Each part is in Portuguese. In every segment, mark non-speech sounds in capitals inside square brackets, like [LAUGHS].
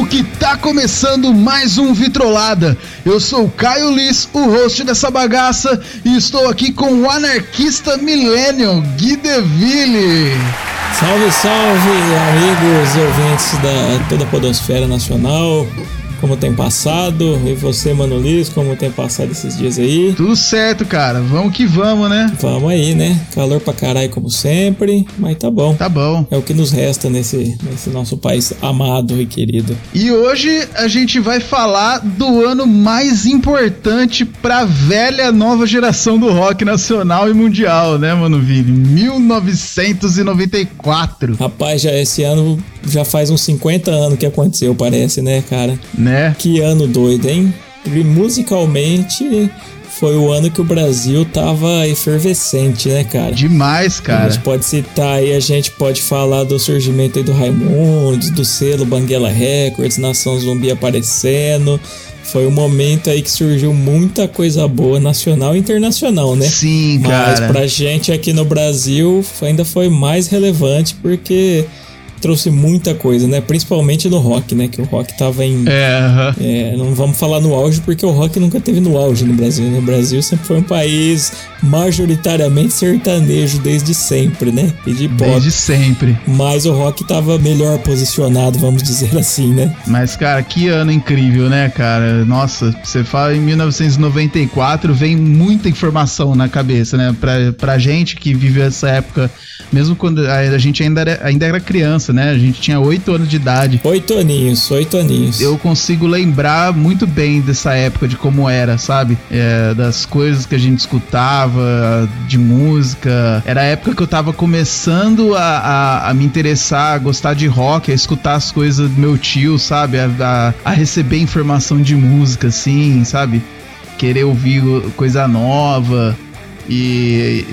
plástico que tá começando mais um Vitrolada. Eu sou o Caio Liss, o host dessa bagaça, e estou aqui com o anarquista millennial Gui Deville. Salve, salve, amigos e ouvintes da toda a Podosfera Nacional como tem passado? E você, Mano Liz, como tem passado esses dias aí? Tudo certo, cara. Vamos que vamos, né? Vamos aí, né? Calor pra caralho, como sempre, mas tá bom. Tá bom. É o que nos resta nesse, nesse nosso país amado e querido. E hoje a gente vai falar do ano mais importante pra velha nova geração do rock nacional e mundial, né, Mano Vini? 1994. Rapaz, já esse ano já faz uns 50 anos que aconteceu, parece, né, cara? Né? Que ano doido, hein? E musicalmente foi o ano que o Brasil tava efervescente, né, cara? Demais, cara. A gente pode citar aí, a gente pode falar do surgimento aí do Raimundos, do selo Banguela Records, Nação Zumbi aparecendo. Foi um momento aí que surgiu muita coisa boa, nacional e internacional, né? Sim, cara. Mas pra gente aqui no Brasil ainda foi mais relevante porque trouxe muita coisa, né? Principalmente no rock, né? Que o rock tava em. É, é, não vamos falar no auge, porque o rock nunca teve no auge no Brasil. Né? O Brasil sempre foi um país majoritariamente sertanejo desde sempre, né? E de pop. Desde sempre. Mas o rock tava melhor posicionado, vamos dizer assim, né? Mas, cara, que ano incrível, né, cara? Nossa, você fala em 1994, vem muita informação na cabeça, né? Pra, pra gente que viveu essa época, mesmo quando a gente ainda era, ainda era criança, né? A gente tinha oito anos de idade. Oito aninhos, oito aninhos. Eu consigo lembrar muito bem dessa época, de como era, sabe? É, das coisas que a gente escutava de música. Era a época que eu tava começando a, a, a me interessar, a gostar de rock, a escutar as coisas do meu tio, sabe? A, a, a receber informação de música, assim, sabe? Querer ouvir coisa nova. E,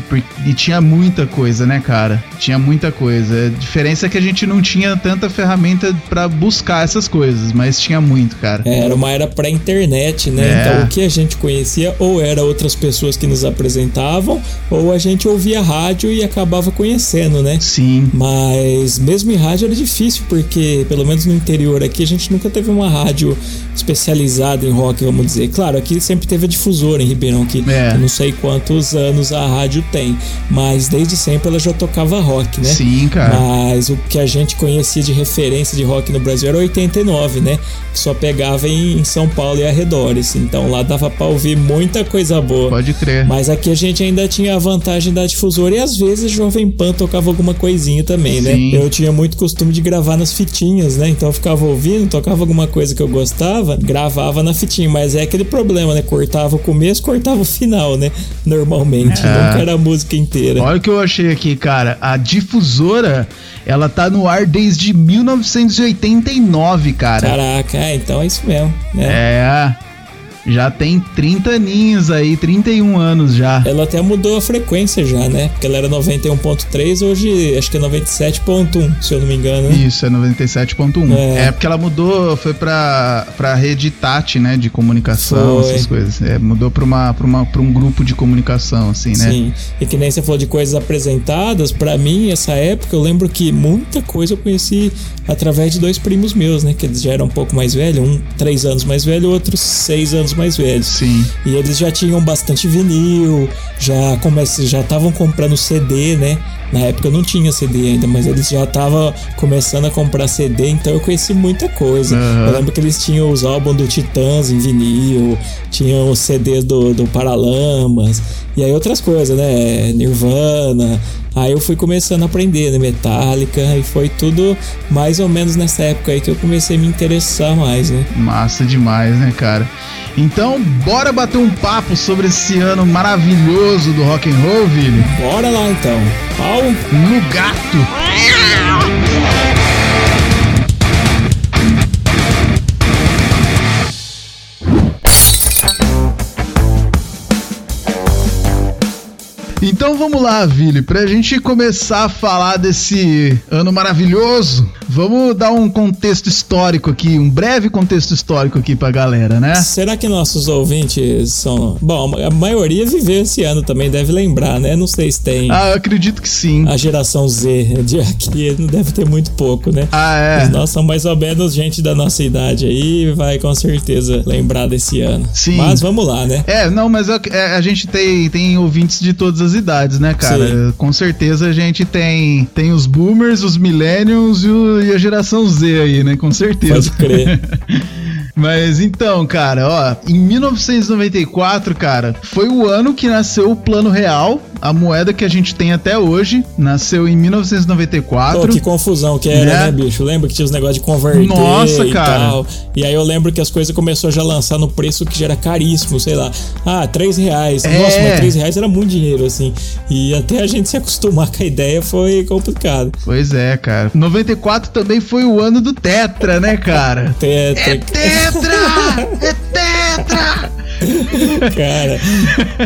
e, tinha muita coisa, né, cara? Tinha muita coisa. A diferença é que a gente não tinha tanta ferramenta para buscar essas coisas, mas tinha muito, cara. É, era uma era pré-internet, né? É. Então o que a gente conhecia ou era outras pessoas que nos apresentavam, ou a gente ouvia rádio e acabava conhecendo, né? Sim. Mas mesmo em rádio era difícil, porque pelo menos no interior aqui a gente nunca teve uma rádio especializada em rock, vamos dizer. Claro, aqui sempre teve a difusora em Ribeirão, que é. eu não sei quantos anos anos a rádio tem, mas desde sempre ela já tocava rock, né? Sim, cara. Mas o que a gente conhecia de referência de rock no Brasil era 89, né? Que só pegava em São Paulo e arredores. Então lá dava pra ouvir muita coisa boa. Pode crer. Mas aqui a gente ainda tinha a vantagem da difusora e às vezes Jovem Pan tocava alguma coisinha também, né? Sim. Eu tinha muito costume de gravar nas fitinhas, né? Então eu ficava ouvindo, tocava alguma coisa que eu gostava, gravava na fitinha. Mas é aquele problema, né? Cortava o começo, cortava o final, né? Normalmente normalmente, é. nunca era a música inteira. Olha o que eu achei aqui, cara. A difusora, ela tá no ar desde 1989, cara. Caraca, é, então é isso mesmo. Né? É já tem 30 aninhos aí, 31 anos já. Ela até mudou a frequência já, né? Porque ela era 91.3, hoje acho que é 97.1, se eu não me engano. Né? Isso, é 97.1. É. é. porque ela mudou, foi pra, pra rede TAT, né? De comunicação, foi. essas coisas. É, mudou pra, uma, pra, uma, pra um grupo de comunicação, assim, né? Sim. E que nem você falou de coisas apresentadas, pra mim, essa época, eu lembro que muita coisa eu conheci através de dois primos meus, né? Que eles já eram um pouco mais velhos, um três anos mais velho, outro seis anos mais velhos. Sim. E eles já tinham bastante vinil, já comece, já estavam comprando CD, né? Na época não tinha CD ainda, mas eles já estavam começando a comprar CD, então eu conheci muita coisa. Uhum. Eu lembro que eles tinham os álbuns do Titãs em vinil, tinham os CDs do, do Paralamas, e aí outras coisas, né? Nirvana. Aí eu fui começando a aprender, né? Metallica, e foi tudo mais ou menos nessa época aí que eu comecei a me interessar mais, né? Massa demais, né, cara? Então, bora bater um papo sobre esse ano maravilhoso do rock and roll, Vini? Bora lá então. Pau no gato. Então vamos lá, Vili, pra gente começar a falar desse ano maravilhoso, vamos dar um contexto histórico aqui, um breve contexto histórico aqui pra galera, né? Será que nossos ouvintes são. Bom, a maioria viveu esse ano também, deve lembrar, né? Não sei se tem. Ah, eu acredito que sim. A geração Z de aqui não deve ter muito pouco, né? Ah, é. Mas nós somos mais ou menos gente da nossa idade aí, vai com certeza lembrar desse ano. Sim. Mas vamos lá, né? É, não, mas é, é, a gente tem, tem ouvintes de todas as idades, né, cara? Sim. Com certeza a gente tem, tem os boomers, os millennials e, o- e a geração Z aí, né? Com certeza. Pode crer. [LAUGHS] Mas então, cara, ó, em 1994, cara, foi o ano que nasceu o Plano Real, a moeda que a gente tem até hoje, nasceu em 1994. Pô, que confusão que era, Né? né, bicho? Lembra que tinha os negócios de converter Nossa, e cara. tal. E aí eu lembro que as coisas começou já a lançar no preço que já era caríssimo, sei lá. Ah, 3 reais. É. Nossa, mas 3 reais era muito dinheiro, assim. E até a gente [LAUGHS] se acostumar com a ideia foi complicado. Pois é, cara. 94 também foi o ano do Tetra, né, cara? [LAUGHS] Até, É Tetra! É Tetra! [LAUGHS] Cara,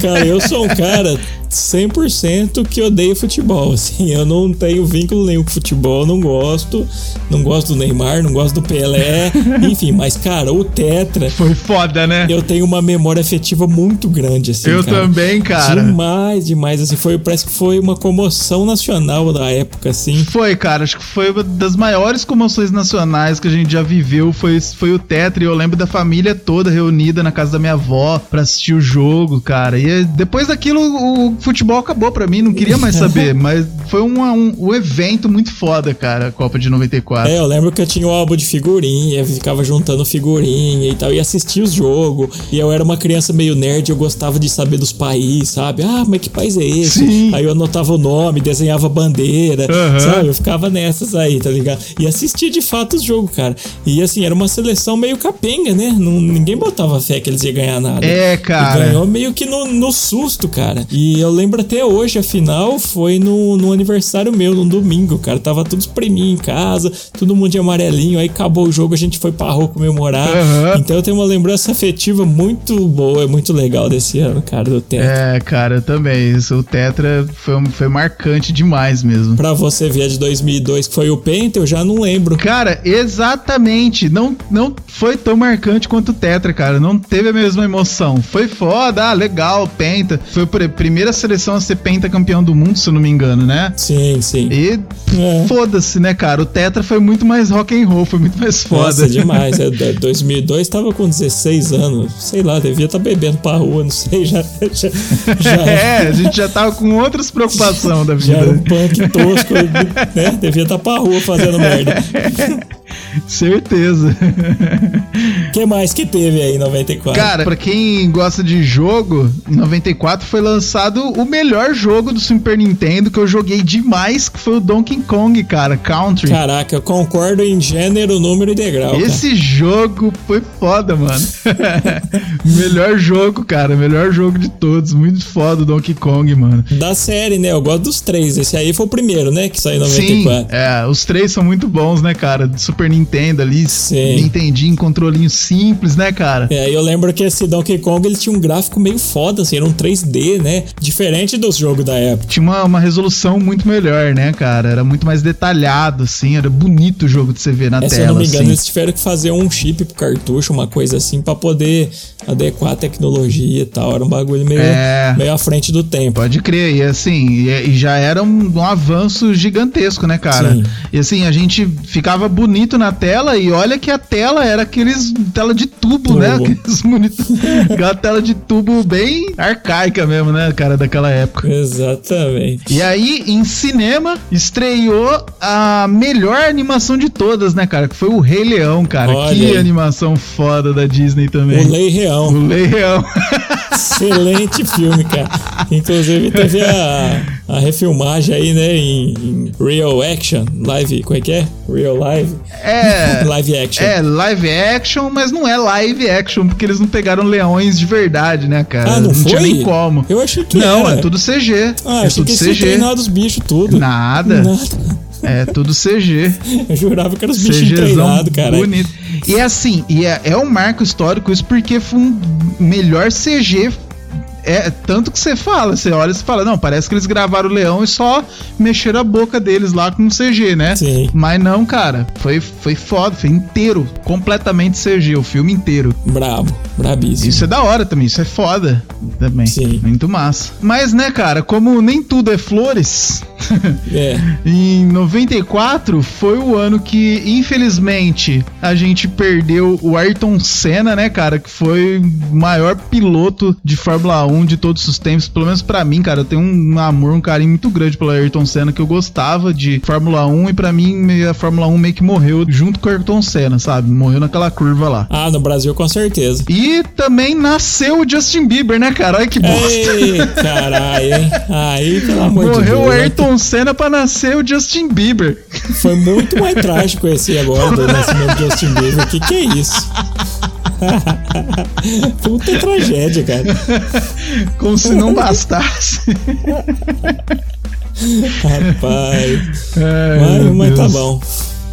cara, eu sou um cara 100% que odeia futebol, [LAUGHS] assim, eu não tenho vínculo nenhum com futebol, não gosto, não gosto do Neymar, não gosto do Pelé, [LAUGHS] enfim, mas cara, o Tetra, Foi foda, né? eu tenho uma memória afetiva muito grande, assim, Eu cara. também, cara. Demais, demais, assim, foi, parece que foi uma comoção nacional da época, assim. Foi, cara, acho que foi uma das maiores comoções nacionais que a gente já viveu, foi, foi o Tetra, e eu lembro da família toda reunida na casa da minha avó pra assistir o jogo, cara, e depois daquilo o futebol acabou pra mim, não queria mais saber, [LAUGHS] mas foi um, um, um evento muito foda, cara, a Copa de 94. É, eu lembro que eu tinha um álbum de figurinha, ficava juntando figurinha e tal, e assistia os jogos. E eu era uma criança meio nerd, eu gostava de saber dos países, sabe? Ah, mas que país é esse? Sim. Aí eu anotava o nome, desenhava bandeira, Aham. sabe? Eu ficava nessas aí, tá ligado? E assistia de fato os jogos, cara. E assim, era uma seleção meio capenga, né? Não, ninguém botava fé que eles iam ganhar nada. É, E cara. ganhou meio que no, no susto, cara. E eu lembro até hoje, a final foi no, no aniversário meu, num domingo, cara. Tava tudo espreminho em casa, todo mundo de amarelinho. Aí acabou o jogo, a gente foi pra rua comemorar. Aham. Então eu tenho uma lembrança afetiva muito boa, muito legal desse ano, cara, do tempo. É, cara, eu também. Isso, o Tetra foi, foi marcante demais mesmo. Pra você ver a de 2002, que foi o Penta, eu já não lembro. Cara, exatamente. Não, não foi tão marcante quanto o Tetra, cara. Não teve a mesma emoção. Foi foda, ah, legal, Penta. Foi a pr- primeira seleção a ser Penta campeão do mundo, se eu não me engano, né? Sim, sim. E É. foda-se, né, cara? O Tetra foi muito mais rock and roll, foi muito mais foda. Nossa, [LAUGHS] demais. É, de- 2002 tava com 16 anos. Sei lá, devia estar bebendo pra rua, não sei. Já, já, já, [LAUGHS] É, a gente já tava com outras preocupações da já era um vida. punk tosco, né? Devia estar pra rua fazendo merda. [LAUGHS] Certeza. O [LAUGHS] que mais que teve aí em 94? Cara, pra quem gosta de jogo, em 94 foi lançado o melhor jogo do Super Nintendo que eu joguei demais, que foi o Donkey Kong, cara, Country. Caraca, eu concordo em gênero, número e degrau. cara. Esse jogo foi foda, mano. [LAUGHS] melhor jogo, cara, melhor jogo de todos, muito foda o Donkey Kong, mano. Da série, né? Eu gosto dos três. Esse aí foi o primeiro, né? Que saiu em Sim, 94. é, os três são muito bons, né, cara? Do Super Nintendo ali, Sim. Nintendinho, controlinho simples, né, cara? É, eu lembro que esse Donkey Kong ele tinha um gráfico meio foda, assim, era um 3D, né? Diferente dos jogos da época. Tinha uma, uma resolução muito melhor, né, cara? Era muito mais detalhado, assim, era bonito o jogo de você ver na É, se eu tela, não me engano, assim. eles tiveram que fazer um chip pro cartucho, uma coisa assim, pra poder adequar a tecnologia e tal. Era um bagulho meio, É. meio à frente do tempo. Pode crer, e assim, e, e já era um, um avanço gigantesco, né, cara? Sim. E assim, a gente ficava bonito na tela e olha que a tela era aqueles tela de tubo, Tubo. né? Aqueles [LAUGHS] monitor, aquela tela de tubo bem arcaica mesmo, né, cara, daquela época. Exatamente. E aí, em cinema, estreou a melhor animação de todas, né, cara? Que foi o Rei Leão, cara. Olha que animação foda da Disney também. O Lei Real. O Rei Leão. [LAUGHS] Excelente filme, cara. Inclusive teve a, a refilmagem aí, né, em, em Real Action, live, como é que é? Real Live? É. [LAUGHS] Live Action. É, live action, mas não é live action, porque eles não pegaram leões de verdade, né, cara? Ah, não, foi? tinha nem como. Eu achei que Não, era. é tudo CG. Ah, é achei tudo que CG. treinado os bichos tudo. Nada. Nada. É tudo CG. [LAUGHS] Eu jurava que eram os bichinhos CGzão treinados, cara. bonito. E é assim, e é, é um marco histórico isso porque foi um melhor CG é tanto que você fala, você olha e fala, não, parece que eles gravaram o leão e só mexeram a boca deles lá com CG, né? Sim. Mas não, cara, foi, foi foda, foi inteiro, completamente CG, o filme inteiro. Brabo, brabíssimo. Isso é da hora também, isso é foda também. Sim. Muito massa. Mas, né, cara, como nem tudo é flores, [LAUGHS] É. em 94 foi o ano que, infelizmente, a gente perdeu o Ayrton Senna, né, cara? Que foi o maior piloto de Fórmula 1 de todos os tempos. Pelo menos pra mim, cara, eu tenho um amor, um carinho muito grande pelo Ayrton Senna, que eu gostava de Fórmula 1 e pra mim a Fórmula 1 meio que morreu junto com o Ayrton Senna, sabe? Morreu naquela curva lá. Ah, no Brasil com certeza. E também nasceu o Justin Bieber, né, cara? Olha que bosta. Ei, caralho, hein? Aí, pelo amor de Deus. Morreu o né? Ayrton Senna pra nascer o Justin Bieber. Foi muito mais [LAUGHS] trágico esse agora do nascimento do Justin Bieber. Que que é isso? [LAUGHS] Puta tragédia, cara. Como se não bastasse. [LAUGHS] Rapaz. Ai, Mas, mas tá bom.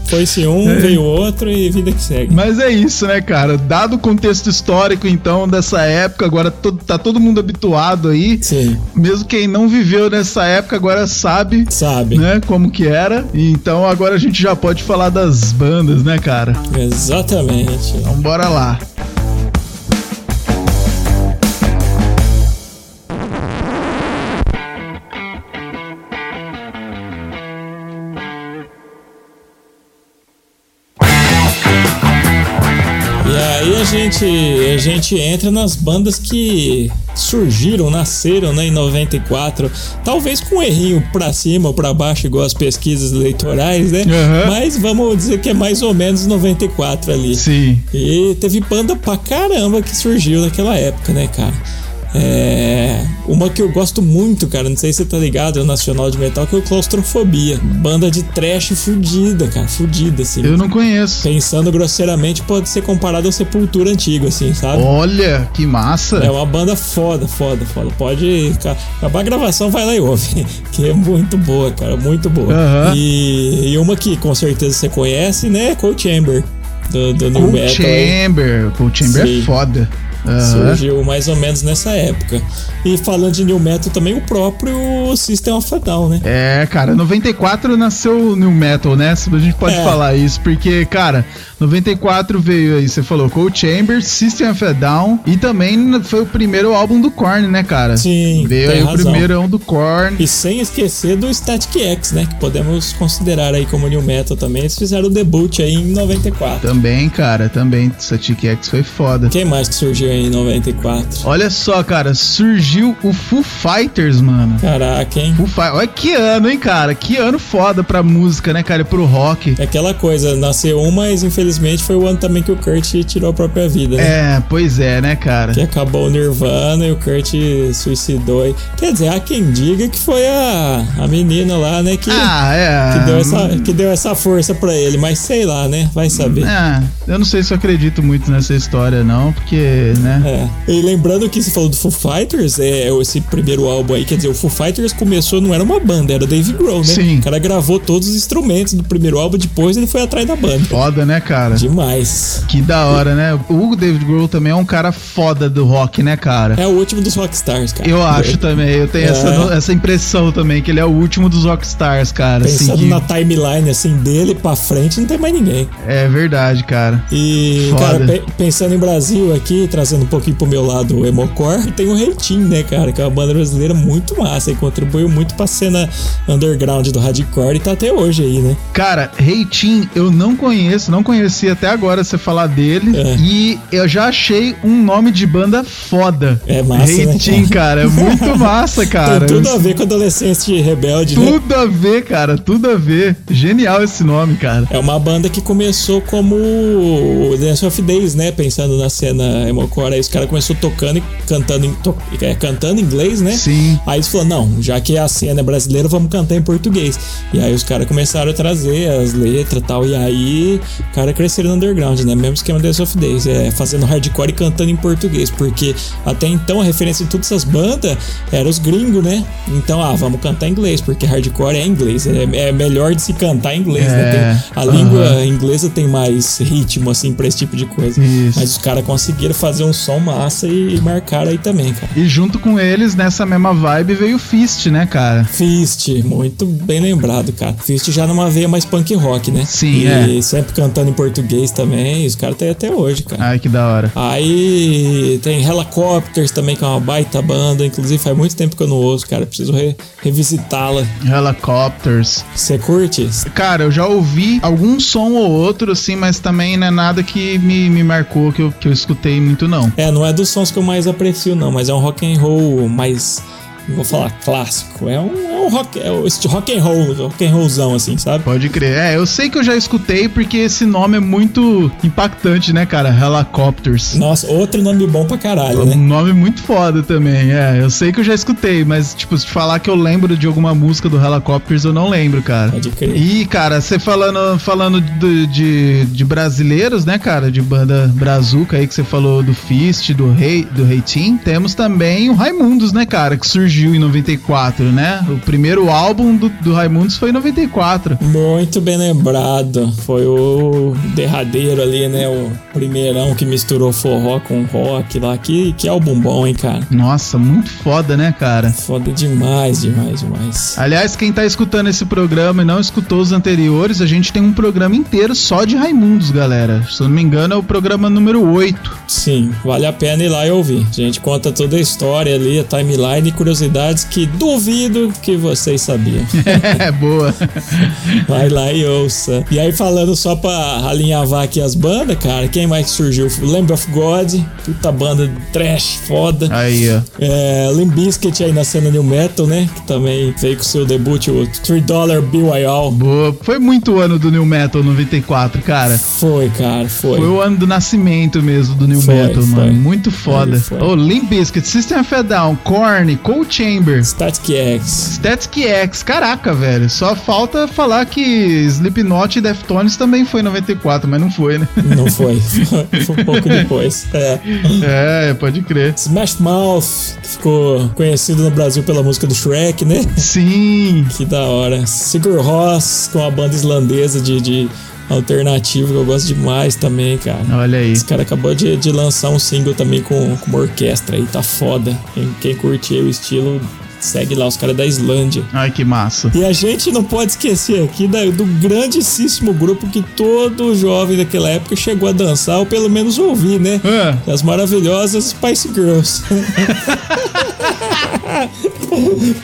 Foi-se um, veio outro e vida que segue. Mas é isso, né, cara? Dado o contexto histórico, então, dessa época, agora to- tá todo mundo habituado aí. Sim, Mesmo quem não viveu nessa época agora sabe, sabe? né, como que era. Então agora a gente já pode falar das bandas, né, cara? Exatamente. Então bora lá. Gente, a gente entra nas bandas que surgiram, nasceram né, em 94, talvez com um errinho pra cima ou pra baixo, igual as pesquisas eleitorais, né? Aham. Mas vamos dizer que é mais ou menos 94 ali. Sim. E teve banda pra caramba que surgiu naquela época, né, cara? É. Uma que eu gosto muito, cara, não sei se você tá ligado, é o Nacional de Metal, que é o Claustrofobia. Banda de trash fudida, cara, fudida, assim. Eu não conheço. Pensando grosseiramente, pode ser comparado ao Sepultura antigo, assim, sabe? Olha, que massa. É uma banda foda, foda, foda. Pode. ca- Acabar a gravação, vai lá e ouve. [LAUGHS] Que é muito boa, cara. Muito boa. Aham. E, e uma que com certeza você conhece, né? Cold Chamber. Do, do New Cold Metal. aí. Chamber. Cold Chamber Sim. é foda. Aham. Surgiu mais ou menos nessa época. E falando de New Metal também, o próprio System of a Down, né? É, cara, 94 nasceu o New Metal, né? A gente pode É. falar isso, porque, cara, 94 veio aí, você falou, Cold Chamber, System of a Down, e também foi o primeiro álbum do Korn, né, cara? Sim, Veio aí o razão. primeirão do Korn. E sem esquecer do Static X, né? Que podemos considerar aí como New Metal também. Eles fizeram o debut aí em 94. Também, cara, também, Static X foi foda. Quem mais que surgiu aí em 94? Olha só, cara, surgiu o Foo Fighters, mano. Caraca, hein? Foo Fi- Olha que ano, hein, cara? Que ano foda pra música, né, cara? E pro rock. É aquela coisa, nasceu um, mas infelizmente foi o ano também que o Kurt tirou a própria vida, né? É, pois é, né, cara? Que acabou o Nirvana e o Kurt suicidou. Quer dizer, há quem diga que foi a, a menina lá, né? Que, Ah, é. que, deu essa, que deu essa força pra ele. Mas sei lá, né? Vai saber. É, eu não sei se eu acredito muito nessa história, não, porque, né? É. E lembrando que você falou do Foo Fighters, é esse primeiro álbum aí, quer dizer, o Foo Fighters começou, não era uma banda, era o Dave Grohl, né? Sim. O cara gravou todos os instrumentos do primeiro álbum, depois ele foi atrás da banda. Foda, né, cara? Demais. Que da hora, né? O David Grohl também é um cara foda do rock, né, cara? É o último dos rockstars, cara. Eu acho também, eu tenho É. essa, essa impressão também, que ele é o último dos rockstars, cara. assim, Pensando que- na timeline assim dele pra frente, não tem mais ninguém. É verdade, cara. E, Foda. cara, pe- pensando em Brasil aqui, trazendo um pouquinho pro meu lado o Emocore, tem o Reitinho, né, cara? Que é uma banda brasileira muito massa e contribuiu muito pra cena underground do hardcore e tá até hoje aí, né? Cara, Reitin, eu não conheço, não conheci até agora você falar dele. É. E eu já achei um nome de banda foda. É massa, né, Reitin, cara? É muito [LAUGHS] massa, cara. tem tudo a ver com adolescente rebelde, né? Tudo a ver, cara, tudo a ver. Genial esse nome, cara. É uma banda que começou como o Dance of Days, né? Pensando na cena emocore. Aí os caras começaram tocando e cantando em, to- é, cantando em inglês, né? Sim. Aí eles falaram, não, já que a cena é brasileira, vamos cantar em português. E aí os caras começaram a trazer as letras e tal. E aí, o cara cresceram no underground, né? Mesmo esquema Dance of Days. É, fazendo hardcore e cantando em português. Porque até então a referência de todas essas bandas era os gringos, né? Então, ah, vamos cantar em inglês, porque hardcore é inglês. É, é melhor de se cantar em inglês, né? É, Tem- a aham. língua inglesa tem mais ritmo, assim, pra esse tipo de coisa. Isso. Mas os caras conseguiram fazer um som massa e marcaram aí também, cara. E junto com eles, nessa mesma vibe, veio o Fist, né, cara? Fist, muito bem lembrado, cara. Fist já numa veia mais punk rock, né? Sim, e é. sempre cantando em português também. Os caras têm até hoje, cara. Ai, que da hora. Aí tem Helicopters também, que é uma baita banda. Inclusive faz muito tempo que eu não ouço, cara. Preciso re revisitá-la. Helicopters. Você curte? Cara, eu já ouvi algum som ou outro, assim, mas também não é nada que me, me marcou, que eu, que eu escutei muito, não. É, não é dos sons que eu mais aprecio, não, mas é um rock and roll mais não vou falar clássico, é um, um rock, é um rock and roll, rock and rollzão assim, sabe? Pode crer. É, eu sei que eu já escutei porque esse nome é muito impactante, né, cara? Helicopters. Nossa, outro nome bom pra caralho, é né? Um nome muito foda também, é. Eu sei que eu já escutei, mas, tipo, se falar que eu lembro de alguma música do Helicopters, eu não lembro, cara. Pode crer. E, cara, você falando, falando de, de, de brasileiros, né, cara? De banda brazuca aí que você falou do Fist, do Rei, do Rei Team, temos também o Raimundos, né, cara? Que surgiu surgiu em 94, né? O primeiro álbum do, do Raimundos foi em 94. Muito bem lembrado. Foi o derradeiro ali, né? O primeirão que misturou forró com rock lá. Que, que álbum bom, hein, cara? Nossa, muito foda, né, cara? Foda demais, demais, demais. Aliás, quem tá escutando esse programa e não escutou os anteriores, a gente tem um programa inteiro só de Raimundos, galera. Se eu não me engano, é o programa número 8. Sim, vale a pena ir lá e ouvir. A gente conta toda a história ali, a timeline e curiosidade curiosidades que duvido que vocês sabiam. [LAUGHS] É, boa. Vai lá e ouça. E aí, falando só pra alinhavar aqui as bandas, cara, quem mais que surgiu? Lamb of God, puta banda trash, foda. Aí, ó. É, Limp Bizkit aí na cena New Metal, né? Que também veio com seu debut, o 3 Dollar Bill All. Boa. Foi muito ano do New Metal 94, cara. Foi, cara, foi. Foi o ano do nascimento mesmo do New Foi, Metal, foi. mano. Muito foda. Ô, Limp Bizkit, System of a Down, Korn, Cold Chamber, Static X. Static X. Caraca, velho. Só falta falar que Slipknot e Deftones também foi em 94, mas não foi, né? [LAUGHS] Não foi. [LAUGHS] foi um pouco depois. É. É, pode crer. Smash Mouth, que ficou conhecido no Brasil pela música do Shrek, né? Sim. Que da hora. Sigur Rós, com a banda islandesa de, de alternativo, que eu gosto demais também, cara. Olha aí. Esse cara acabou de, de lançar um single também com, com uma orquestra aí, tá foda. Quem, quem o estilo, segue lá, os caras da Islândia. Ai, que massa. E a gente não pode esquecer aqui da- do grandíssimo grupo que todo jovem daquela época chegou a dançar, ou pelo menos ouvir, né? Ah, As maravilhosas Spice Girls. [LAUGHS]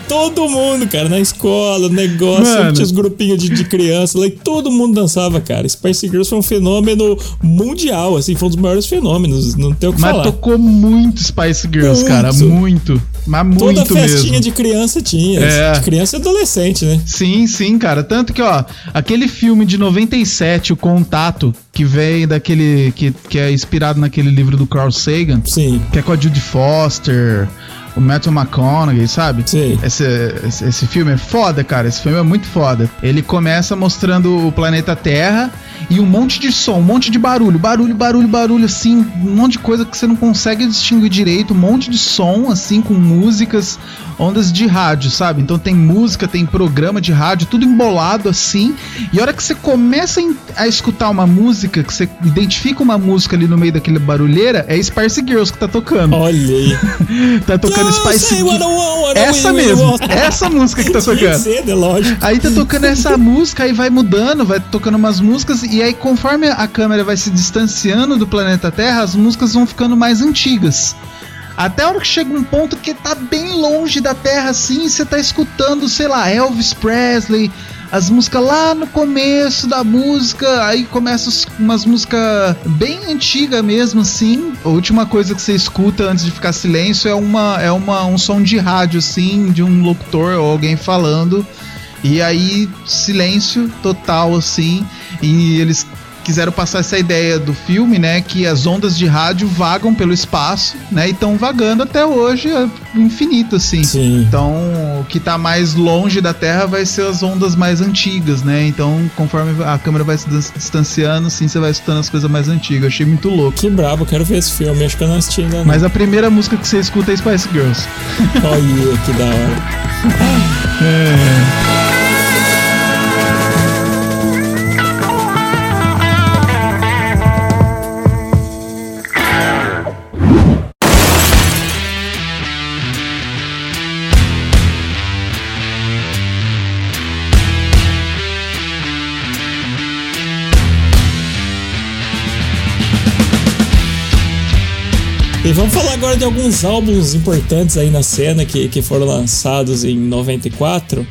todo mundo, cara, na escola, negócio, Mano. tinha os grupinhos de, de criança lá e todo mundo dançava, cara. Spice Girls foi um fenômeno mundial, assim, foi um dos maiores fenômenos, não tem o que mas falar. tocou muito Spice Girls, Muito. cara. Muito. Mas muito Toda festinha mesmo. De criança tinha. É. De criança e adolescente, né? Sim, sim, cara. Tanto que, ó, aquele filme de 97, O Contato, que vem daquele. que, que é inspirado naquele livro do Carl Sagan, Sim, que é com a Judy Foster, o Matthew McConaughey, sabe? sim. Esse, esse, esse filme é foda, cara. Esse filme é muito foda. Ele começa mostrando o planeta Terra e um monte de som, um monte de barulho, barulho, barulho, barulho, assim, um monte de coisa que você não consegue distinguir direito, um monte de som, assim, com músicas, ondas de rádio, sabe? Então tem música, tem programa de rádio, tudo embolado assim. E a hora que você começa a escutar uma música, que você identifica uma música ali no meio daquele barulheira, é Spice Girls que tá tocando. Olha aí. [LAUGHS] Tá tocando I essa mesmo, essa música que tá tocando. Cedo, é lógico. Aí tá tocando essa música, aí vai mudando, vai tocando umas músicas, e aí conforme a câmera vai se distanciando do planeta Terra, as músicas vão ficando mais antigas. Até a hora que chega um ponto que tá bem longe da Terra assim, e você tá escutando, sei lá, Elvis Presley, as músicas lá no começo da música, aí começa umas músicas bem antigas mesmo, assim. A última coisa que você escuta antes de ficar silêncio é uma é uma, um som de rádio, assim, de um locutor ou alguém falando. E aí, silêncio total, assim. E eles quiseram passar essa ideia do filme, né? Que as ondas de rádio vagam pelo espaço, né? E estão vagando até hoje, é infinito, assim. Sim. Então, o que tá mais longe da Terra vai ser as ondas mais antigas, né? Então, conforme a câmera vai se dis- distanciando, assim, você vai escutando as coisas mais antigas. Eu achei muito louco. Que brabo, quero ver esse filme. Acho que eu não assisti ainda. não. Mas a primeira música que você escuta é Spice Girls. Olha que da hora. E [LAUGHS] agora de alguns álbuns importantes aí na cena que, que foram lançados em 94.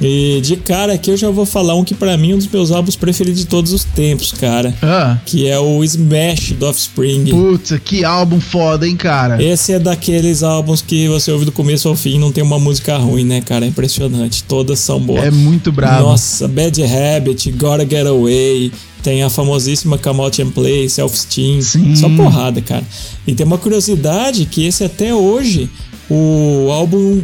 E de cara aqui eu já vou falar um que para mim é um dos meus álbuns preferidos de todos os tempos, cara. Ah. Que é o Smash do Offspring. Putz, que álbum foda, hein, cara? Esse é daqueles álbuns que você ouve do começo ao fim e não tem uma música ruim, né, cara? É impressionante. Todas são boas. É muito brabo. Nossa, Bad Habit, Gotta Get Away. Tem a famosíssima Out and Play, Self-Esteem. Só porrada, cara. E tem uma curiosidade que esse até hoje, o álbum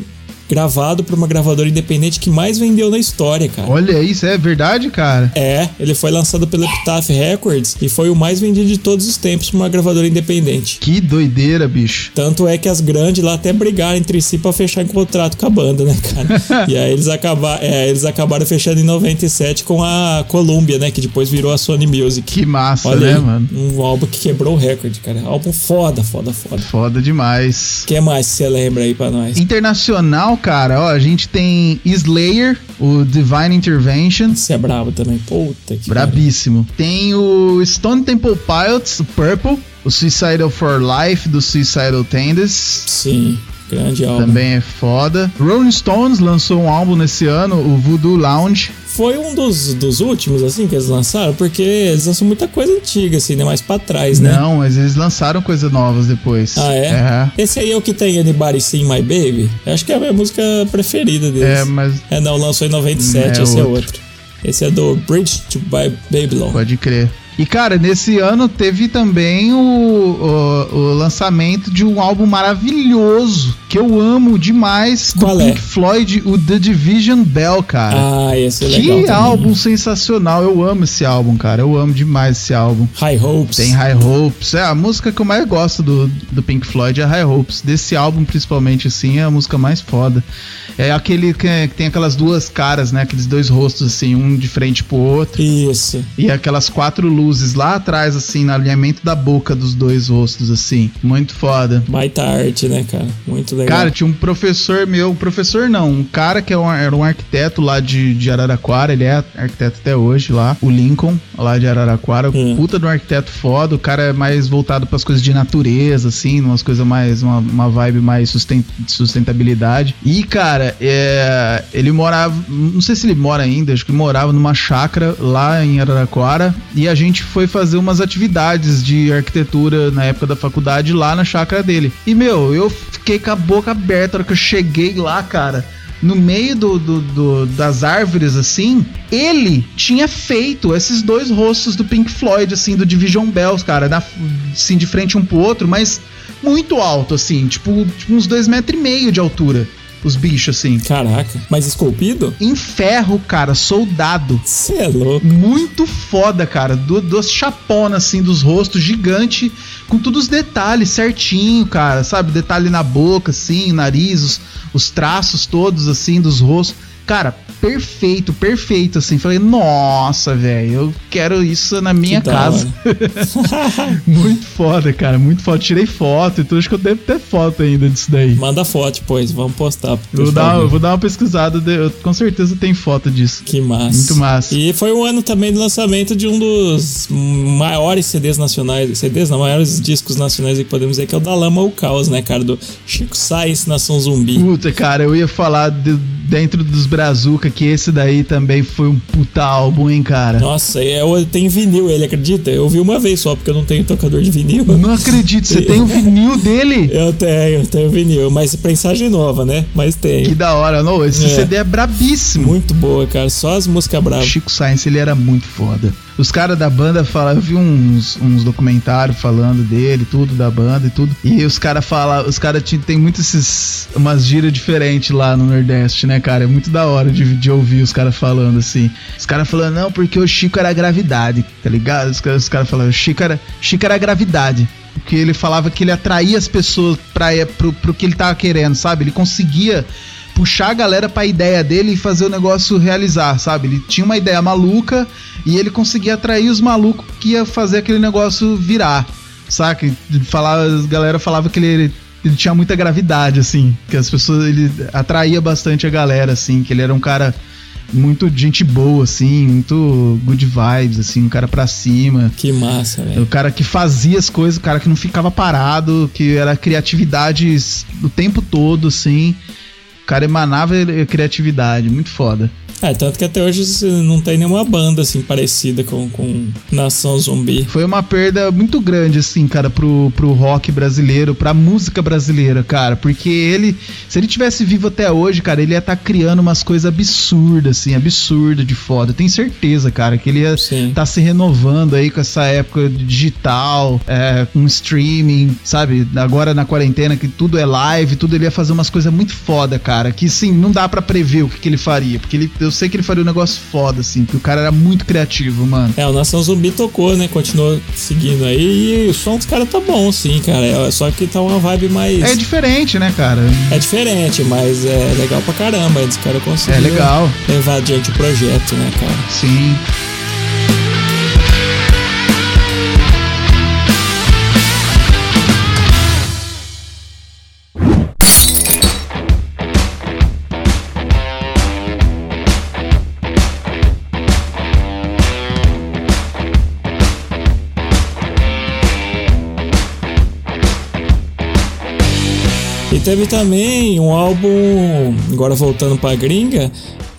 gravado por uma gravadora independente que mais vendeu na história, cara. Olha isso, é verdade, cara? É, ele foi lançado pela Epitaph Records e foi o mais vendido de todos os tempos por uma gravadora independente. Que doideira, bicho. Tanto é que as grandes lá até brigaram entre si para fechar em contrato com a banda, né, cara? [LAUGHS] e aí eles, acaba é, eles acabaram fechando em 97 com a Columbia, né, que depois virou a Sony Music. Que massa, Olha né, aí, mano? Um álbum que quebrou o recorde, cara. Álbum foda, foda, foda. Foda demais. O que mais você lembra aí pra nós? Internacional, cara, ó, a gente tem Slayer, o Divine Intervention. Você é brabo também, puta que Brabíssimo. Cara. Tem o Stone Temple Pilots, o Purple, o Suicidal for Life, do Suicidal Tendencies. Sim. Grande álbum. Também é foda. Rolling Stones lançou um álbum nesse ano, o Voodoo Lounge. Foi um dos, dos últimos, assim, que eles lançaram, porque eles lançam muita coisa antiga, assim, né? Mais pra trás, né? Não, mas eles lançaram coisas novas depois. Ah, é? é? Esse aí é o que tem Anybody See My Baby? Eu acho que é a minha música preferida deles. É, mas. É, não, lançou em 97, é esse outro. é outro. Esse é do Bridge to Babylon. Pode crer. E, cara, nesse ano teve também o, o, o, lançamento de um álbum maravilhoso que eu amo demais Qual do é? Pink Floyd, o The Division Bell, cara. Ah, esse é que legal. Que álbum sensacional. Eu amo esse álbum, cara. Eu amo demais esse álbum. High Hopes. Tem High Hopes. É, a música que eu mais gosto do, do Pink Floyd é High Hopes. Desse álbum, principalmente, assim, é a música mais foda. É aquele que, que tem aquelas duas caras, né? Aqueles dois rostos, assim, um de frente pro outro. Isso. E aquelas quatro luzes lá atrás, assim, no alinhamento da boca dos dois rostos, assim. Muito foda. Baita arte, né, cara? Muito legal. Cara, tinha um professor meu, professor não, um cara que era um arquiteto lá de, de Araraquara, ele é arquiteto até hoje lá, o Lincoln, lá de Araraquara, hum. puta de um arquiteto foda, o cara é mais voltado para as coisas de natureza, assim, umas coisas mais, uma, uma vibe mais sustent, sustentabilidade. E, cara, é, ele morava, não sei se ele mora ainda, acho que ele morava numa chácara lá em Araraquara, e a gente foi fazer umas atividades de arquitetura na época da faculdade lá na chácara dele. E, meu, eu fiquei com a boca aberta na hora que eu cheguei lá, cara no meio do, do, do, das árvores, assim, ele tinha feito esses dois rostos do Pink Floyd, assim, do Division Bells, cara, na, assim, de frente um pro outro, mas muito alto, assim, tipo, tipo uns dois metros e meio de altura os bichos, assim. Caraca, mas esculpido? Em ferro, cara, soldado. Você é louco. Muito foda, cara. Du duas chaponas, assim, dos rostos, gigante, com todos os detalhes certinho, cara. Sabe? Detalhe na boca, assim, nariz, os, os traços todos, assim, dos rostos. Cara, perfeito, perfeito, assim. Falei, nossa, velho, eu quero isso na minha que casa. [LAUGHS] [LAUGHS] muito foda, cara, muito foda. Tirei foto e tudo, acho que eu devo ter foto ainda disso daí. Manda foto, pois, vamos postar. Vou dar, vou dar uma pesquisada, eu, com certeza tem foto disso. Que massa. Muito massa. E foi o ano também do lançamento de um dos maiores CDs nacionais, CDs, não, maiores discos nacionais que podemos dizer, que é o da Lama ou Caos, né, cara, do Chico Sainz, Nação Zumbi. Puta, cara, eu ia falar de, dentro dos Brazuca que esse daí também foi um puta álbum, hein, cara? Nossa, eu tenho vinil ele, acredita? Eu vi uma vez só, porque eu não tenho tocador de vinil. Não acredito, você tem o vinil dele? [LAUGHS] Eu tenho, eu tenho vinil, mas prensagem nova, né? Mas tem. Que da hora, não? Esse é. CD é brabíssimo. Muito boa, cara, só as músicas bravas. Chico Science, ele era muito foda. Os caras da banda falam, eu vi uns, uns documentários falando dele, tudo da banda e tudo. E os caras falam, os caras tem muito esses umas giras diferentes lá no Nordeste, né, cara? É muito da hora de, de ouvir os caras falando assim. Os caras falando, não, porque o Chico era gravidade, tá ligado? Os caras cara falando, o Chico era, Chico era gravidade. Porque ele falava que ele atraía as pessoas pra, pro, pro que ele tava querendo, sabe? Ele conseguia puxar a galera pra ideia dele e fazer o negócio realizar, sabe? Ele tinha uma ideia maluca e ele conseguia atrair os malucos que ia fazer aquele negócio virar, saca? Falar, a galera falava que ele, ele tinha muita gravidade, assim, que as pessoas, ele atraía bastante a galera, assim, que ele era um cara muito gente boa, assim, muito good vibes, assim, um cara pra cima. Que massa, velho. O cara que fazia as coisas, o cara que não ficava parado, que era criatividade o tempo todo, assim. Cara emanava criatividade, muito foda. É, tanto que até hoje não tem nenhuma banda assim parecida com, com Nação Zumbi. Foi uma perda muito grande, assim, cara, pro, pro rock brasileiro, pra música brasileira, cara. Porque ele, se ele tivesse vivo até hoje, cara, ele ia estar tá criando umas coisas absurdas, assim, absurdas de foda. Eu tenho certeza, cara, que ele ia estar tá se renovando aí com essa época digital, é, com streaming, sabe? Agora na quarentena, que tudo é live, tudo ele ia fazer umas coisas muito foda, cara. Que sim, não dá para prever o que, que ele faria, porque ele eu sei que ele faria um negócio foda, assim, porque o cara era muito criativo, mano. É, o Nação Zumbi tocou, né? Continuou seguindo aí e o som dos caras tá bom, sim, cara. É, só que tá uma vibe mais. É diferente, né, cara? É diferente, mas é legal pra caramba. Esse cara conseguiu. É legal. Levar adiante o projeto, né, cara? Sim. Teve também um álbum, agora voltando pra gringa,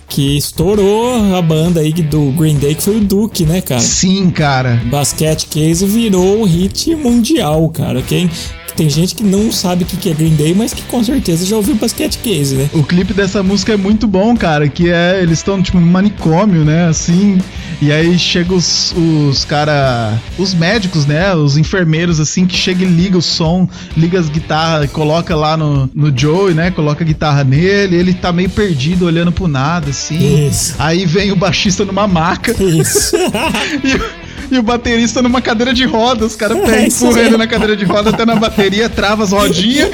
que estourou a banda aí do Green Day, que foi o Duke, né, cara? Sim, cara. Basket Case virou um hit mundial, cara. Quem, tem gente que não sabe o que é Green Day, mas que com certeza já ouviu Basket Case, né? O clipe dessa música é muito bom, cara, que é eles estão tipo no manicômio, né, assim, e aí chega os, os cara, os médicos, né, os enfermeiros assim que chega e liga o som, liga as guitarras, coloca lá no, no Joey, né, coloca a guitarra nele, ele tá meio perdido olhando pro nada assim. Isso. Aí vem o baixista numa maca. Isso. [LAUGHS] e, e o baterista numa cadeira de roda. Os caras [LAUGHS] é, empurrando na cadeira de roda até na bateria, trava as rodinhas.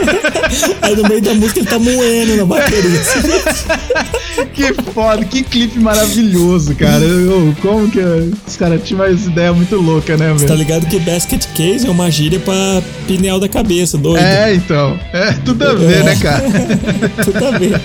[LAUGHS] Aí no meio da música ele tá moendo na bateria. [LAUGHS] que foda, que clipe maravilhoso, cara. Eu, como que os caras tinham uma ideia muito louca, né, velho? Tá ligado que basket case é uma gíria pra pineal da cabeça, doido. É, então. É, tudo a ver, é. né, cara? tudo a ver.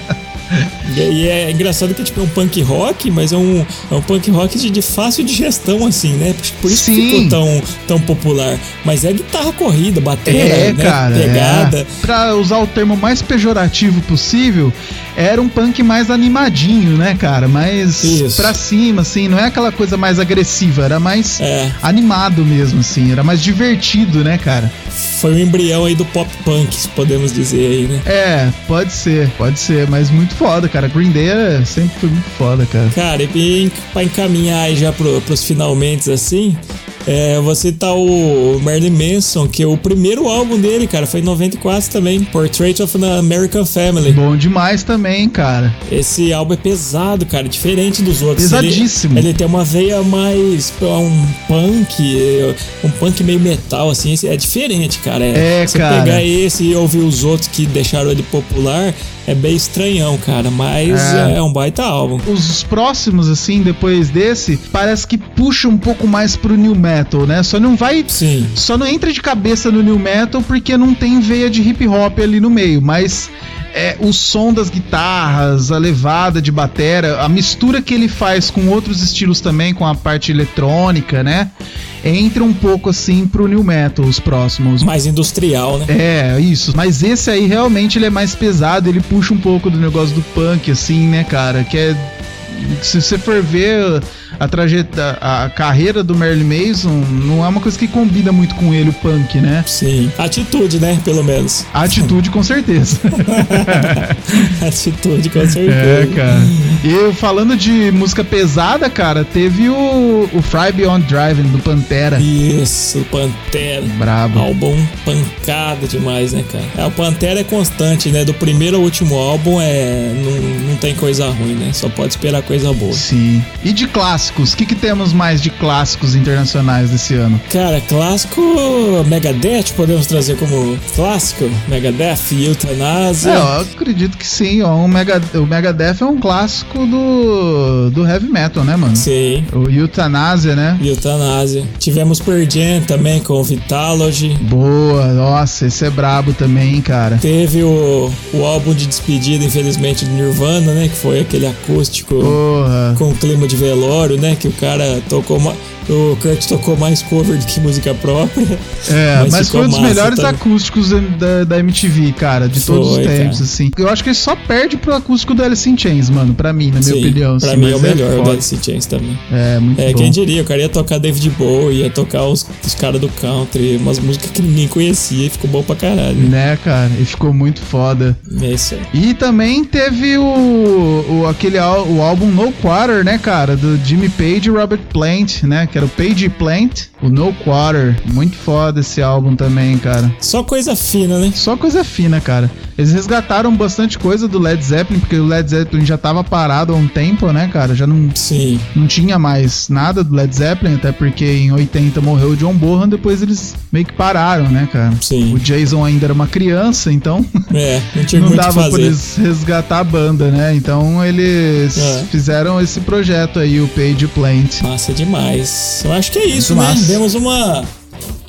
E é engraçado que tipo, é um punk rock, mas é um, é um punk rock de, de fácil digestão, assim, né? Por isso Sim. ficou tão, tão popular. Mas é guitarra corrida, bateria, é, né? Cara, pegada. É. Pra usar o termo mais pejorativo possível, era um punk mais animadinho, né, cara? Mais Isso. pra cima, assim, não é aquela coisa mais agressiva, era mais é. animado mesmo, assim, era mais divertido, né, cara? Foi o embrião aí do pop punk, podemos dizer aí, né? É, pode ser, pode ser, mas muito foda, cara. Green Day é, sempre foi muito foda, cara. Cara, e pra encaminhar aí já pro, pros finalmente assim, é, você tá o Marilyn Manson, que é o primeiro álbum dele, cara, foi em 94 também, Portrait of an American Family. Bom demais também, cara. Esse álbum é pesado, cara, diferente dos outros. Pesadíssimo. Ele, ele tem uma veia mais um punk, um punk meio metal, assim, é diferente, cara. É, é você cara. pegar esse e ouvir os outros que deixaram ele popular, é bem estranhão, cara, mas é. é. um baita álbum. Os próximos, assim, depois desse, parece que puxa um pouco mais pro new metal, né? Só não vai. Sim. Só não entra de cabeça no new metal porque não tem veia de hip hop ali no meio, mas é, o som das guitarras, a levada de batera, a mistura que ele faz com outros estilos também, com a parte eletrônica, né? Entra um pouco assim pro new metal, os próximos. Mais industrial, né? É, isso. Mas esse aí realmente ele é mais pesado, ele puxa um pouco do negócio do punk, assim, né, cara? Que é. Se você for ver a trajetória, a carreira do Marilyn Mason não é uma coisa que combina muito com ele, o punk, né? Sim. Atitude, né? Pelo menos. Atitude, com certeza. [LAUGHS] Atitude, com certeza. É, cara. E falando de música pesada, cara, teve o, o Fry Beyond Driving do Pantera. Isso, Pantera. Brabo. Álbum pancada demais, né, cara? É, o Pantera é constante, né? Do primeiro ao último álbum é não, não tem coisa ruim, né? Só pode esperar coisa boa. Sim. E de clássicos? O que, que temos mais de clássicos internacionais desse ano? Cara, clássico Megadeth, podemos trazer como clássico? Megadeth e Eutanásia. É, eu acredito que sim. Ó, um Mega, o Megadeth é um clássico do, do heavy metal, né, mano? Sim. O Eutanásia, né? Eutanásia. Tivemos Pearl Jam também com o Vitalogy. Boa, nossa, esse é brabo também, cara. Teve o, o álbum de despedida, infelizmente, do Nirvana, né? Que foi aquele acústico Porra. com clima de velório, né? Que o cara tocou uma. O Kurt tocou mais cover do que música própria. É, mas, mas foi um dos melhores também. acústicos da, da MTV, cara, de Foi, todos os tempos, cara. assim. Eu acho que ele só perde pro acústico do Alice in Chains, mano, pra mim, na minha Sim, opinião. Pra assim, mim é o melhor, o foda. Alice in Chains também. É, muito É, bom. quem diria, o cara ia tocar David Bowie, ia tocar os, os caras do country, umas músicas que ninguém conhecia e ficou bom pra caralho. Né, cara? E ficou muito foda. É isso aí. E também teve o, o aquele o álbum No Quarter, né, cara, do Jimmy Page e Robert Plant, né, que era o Page Plant, o No Quarter. Muito foda esse álbum também, cara. Só coisa fina, né? Só coisa fina, cara. Eles resgataram bastante coisa do Led Zeppelin, porque o Led Zeppelin já tava parado há um tempo, né, cara? Já não, Sim. não tinha mais nada do Led Zeppelin, até porque em 80 morreu o John Bonham, depois eles meio que pararam, né, cara? Sim. O Jason ainda era uma criança, então É, não [LAUGHS] tinha não dava pra eles resgatar a banda, né? Então eles É. fizeram esse projeto aí, o Page Plant. Massa demais. Eu acho que é isso, Muito né? massa. Demos uma,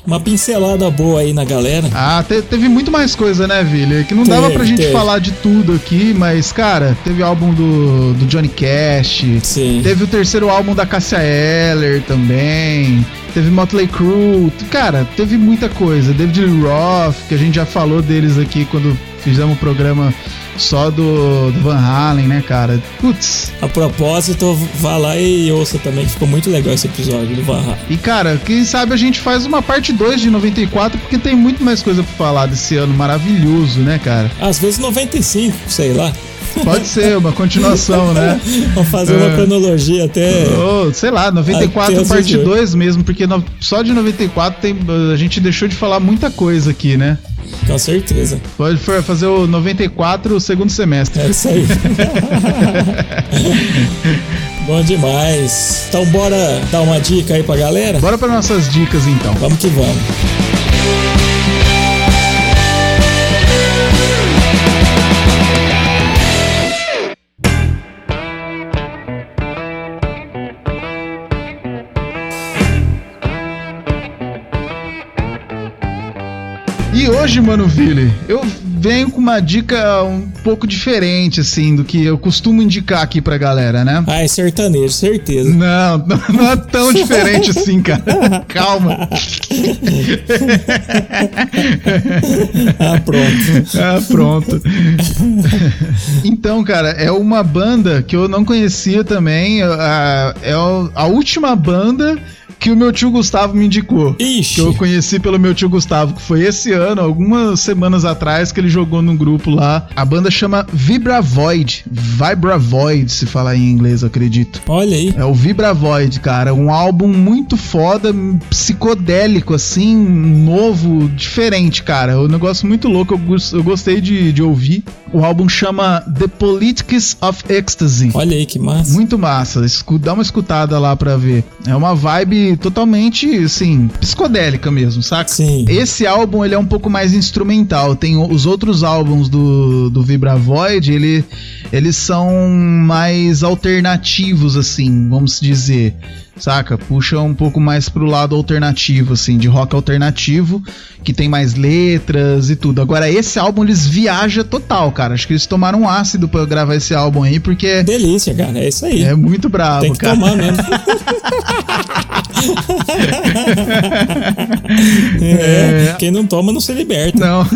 uma pincelada boa aí na galera. Ah, te- teve muito mais coisa, né, Vili? Que não dava Teve, pra gente teve. falar de tudo aqui, mas, cara, teve álbum do, do Johnny Cash, Sim. teve o terceiro álbum da Cassia Eller também, teve Motley Crue, cara, teve muita coisa. David Roth, que a gente já falou deles aqui quando fizemos o programa só do, do Van Halen, né, cara? Putz, A propósito, vá lá e ouça também, que ficou muito legal esse episódio do Varra. E cara, quem sabe a gente faz uma parte 2 de 94, porque tem muito mais coisa pra falar desse ano maravilhoso, né, cara? Às vezes 95, sei lá. Pode ser uma continuação, né? Vamos fazer É. uma cronologia até. Sei lá, Até 94 os parte 18. 2 mesmo, porque no- só de 94 tem, a gente deixou de falar muita coisa aqui, né? Com certeza. Pode fa- fazer o 94 o segundo semestre. É isso aí. [LAUGHS] Bom demais. Então bora dar uma dica aí pra galera? Bora para nossas dicas então. Vamos que vamos. Hoje, mano, Vili, eu venho com uma dica um pouco diferente, assim, do que eu costumo indicar aqui pra galera, né? Ah, é sertanejo, certeza. Não, [LAUGHS] não, não é tão diferente assim, cara. [LAUGHS] Calma. [LAUGHS] Ah, pronto. Ah, pronto. Então, cara, é uma banda que eu não conhecia também. a- É a última banda que o meu tio Gustavo me indicou. Ixi. Que eu conheci pelo meu tio Gustavo, que foi esse ano, algumas semanas atrás, que ele jogou num grupo lá. A banda chama Vibra Void. Vibra Void, se falar em inglês, acredito. Olha aí. É o Vibra Void, cara. Um álbum muito foda, psicodélico, assim, novo, diferente, cara. É um negócio muito louco, eu, eu gostei de, de ouvir. O álbum chama The Politics of Ecstasy. Olha aí que massa. Muito massa, escu- dá uma escutada lá pra ver. É uma vibe totalmente, assim, psicodélica mesmo, saca? Sim. Esse álbum ele é um pouco mais instrumental. Tem os outros álbuns do, do Vibra Void, ele, eles são mais alternativos, assim, vamos dizer. Saca? Puxa um pouco mais pro lado alternativo, assim, de rock alternativo, que tem mais letras e tudo. Agora, esse álbum eles viajam total, cara. Acho que eles tomaram um ácido pra gravar esse álbum aí, porque Delícia, cara. É isso aí. é muito brabo, Tem que cara. tomar mesmo. [LAUGHS] é, quem não toma não se liberta. Não.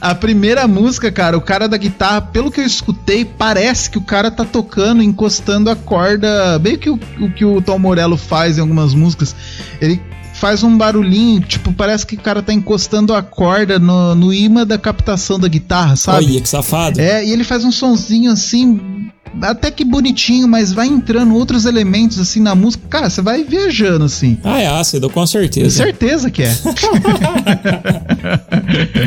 a primeira música, cara, o cara da guitarra, pelo que eu escutei, parece que o cara tá tocando, encostando a corda, bem que o, o que o Tom Morello faz em algumas músicas. Ele faz um barulhinho, tipo, parece que o cara tá encostando a corda no, no imã da captação da guitarra, sabe? Olha que safado. É, e ele faz um sonzinho assim, até que bonitinho, mas vai entrando outros elementos assim na música. Cara, você vai viajando assim. Ah, é ácido, com certeza. Certeza que é. [LAUGHS]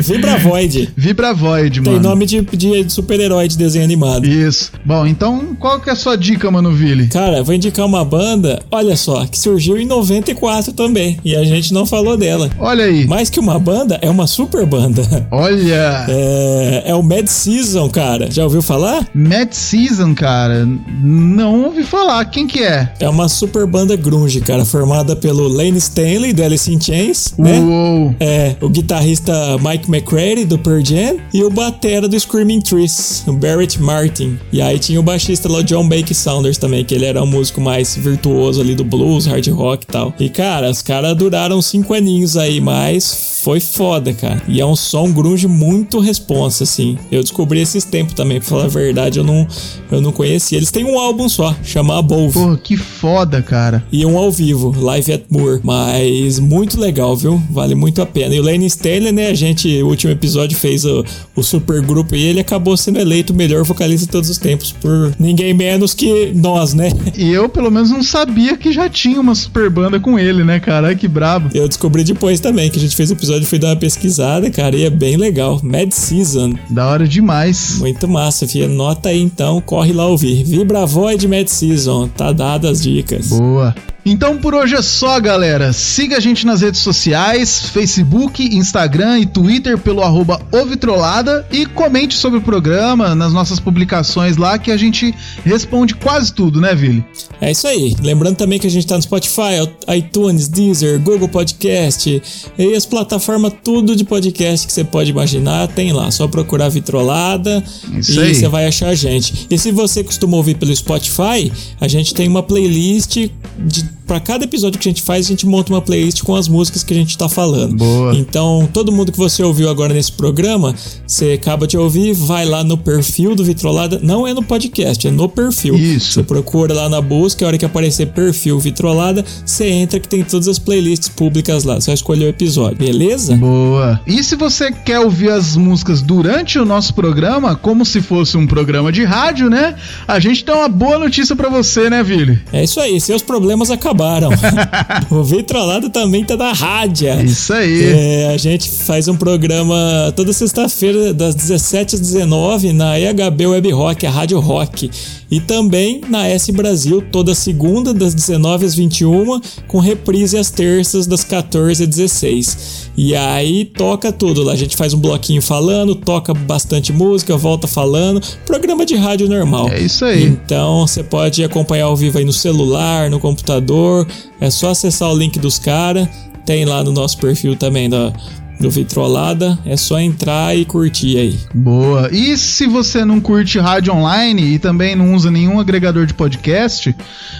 Vibravoid. Vibravoid, mano. Tem nome de, de super-herói de desenho animado. Isso. Bom, então qual que é a sua dica, Mano Ville? Cara, vou indicar uma banda, olha só, que surgiu em 94 também. E a gente não falou dela. Olha aí. Mais que uma banda, é uma super banda. Olha! É, é o Mad Season, cara. Já ouviu falar? Mad Season, cara. Não ouvi falar. Quem que é? É uma super banda grunge, cara, formada pelo Lane Stanley, do Alice in Chains, né? Uou. É, o guitarrista Mike McCready, do Pearl Jam, e o batera do Screaming Trees, o Barrett Martin. E aí tinha o baixista lá, o John Baker Saunders também, que ele era um músico mais virtuoso ali do blues, hard rock e tal. E, cara, os caras duraram cinco aninhos aí, mas foi foda, cara. E é um som grunge muito responsa, assim. Eu descobri esses tempos também, pra falar a verdade, eu não, eu não conhecia. Eles têm um álbum só, chama Above. Pô, que foda, cara. E um ao vivo, Live at Moore. Mas muito legal, viu? Vale muito a pena. E o Lane Staley, né, a gente, o último episódio fez o, o super grupo e ele acabou sendo eleito o melhor vocalista de todos os tempos por ninguém menos que nós, né? E eu, pelo menos, não sabia que já tinha uma super banda com ele, né, cara? Que brabo. Eu descobri depois também, que a gente fez o episódio, fui dar uma pesquisada, cara, e é bem legal. Mad Season. Da hora demais. Muito massa, filha. Nota aí então, corre lá ouvir. Void Mad Season. Tá dadas as dicas. Boa. Então por hoje é só, galera. Siga a gente nas redes sociais, Facebook, Instagram e Twitter pelo arroba Ovitrolada e comente sobre o programa nas nossas publicações lá que a gente responde quase tudo, né, Vili? É isso aí. Lembrando também que a gente tá no Spotify, iTunes, Deezer, Google Podcast e as plataformas tudo de podcast que você pode imaginar, tem lá. Só procurar Vitrolada isso e você vai achar a gente. E se você costuma ouvir pelo Spotify, a gente tem uma playlist de para cada episódio que a gente faz, a gente monta uma playlist com as músicas que a gente tá falando. Boa. Então, todo mundo que você ouviu agora nesse programa, você acaba de ouvir, vai lá no perfil do Vitrolada. Não é no podcast, é no perfil. Isso. Você procura lá na busca, a hora que aparecer perfil Vitrolada, você entra que tem todas as playlists públicas lá. Você vai escolher o episódio, beleza? Boa. E se você quer ouvir as músicas durante o nosso programa, como se fosse um programa de rádio, né? A gente tem uma boa notícia para você, né, Vili? É isso aí. Seus problemas acabaram acabaram. [LAUGHS] o Vitrolado também tá na rádio. Isso aí. É, a gente faz um programa toda sexta-feira, das 17 às 19 na EHB Web Rock, a Rádio Rock. E também na S Brasil, toda segunda, das 19 às 21, com reprise às terças, das 14 às 16. E aí toca tudo lá. A gente faz um bloquinho falando, toca bastante música, volta falando. Programa de rádio normal. É isso aí. Então você pode acompanhar ao vivo aí no celular, no computador. É só acessar o link dos caras. Tem lá no nosso perfil também da do Vitrolada, é só entrar e curtir aí. Boa. E se você não curte rádio online e também não usa nenhum agregador de podcast,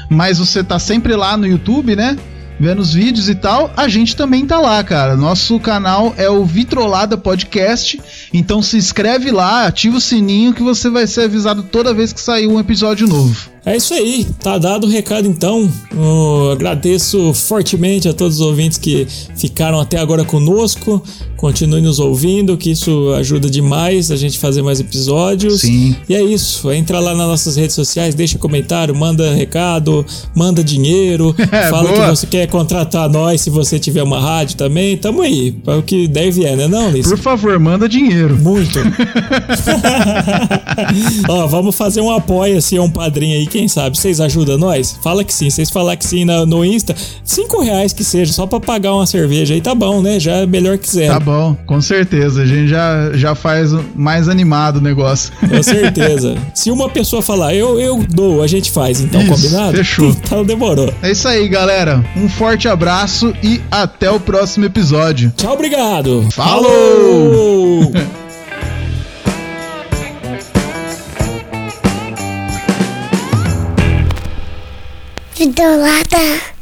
mas você tá sempre lá no YouTube, né? Vendo os vídeos e tal, a gente também tá lá, cara. Nosso canal é o Vitrolada Podcast. Então se inscreve lá, ativa o sininho que você vai ser avisado toda vez que sair um episódio novo. É isso aí, tá dado o recado então. Eu agradeço fortemente a todos os ouvintes que ficaram até agora conosco. Continue nos ouvindo, que isso ajuda demais a gente fazer mais episódios. Sim. E é isso. Entra lá nas nossas redes sociais, deixa comentário, manda recado, manda dinheiro, [LAUGHS] é, fala boa. que você quer contratar nós se você tiver uma rádio também. Tamo aí. Para o que deve é, né, não, Liz? Por favor, manda dinheiro. Muito. [LAUGHS] [LAUGHS] Ó, vamos fazer um apoio assim, um padrinho aí quem sabe? Vocês ajudam nós? Fala que sim. Vocês falar que sim no, no Insta, cinco reais que seja, só pra pagar uma cerveja aí, tá bom, né? Já é melhor que zero. Tá bom, com certeza. A gente já, já faz mais animado o negócio. Com [LAUGHS] certeza. Se uma pessoa falar, eu, eu dou, a gente faz, então, isso, combinado? Fechou. [LAUGHS] Então demorou. É isso aí, galera. Um forte abraço e até o próximo episódio. Tchau, obrigado. Falou! Falou! [LAUGHS] долата.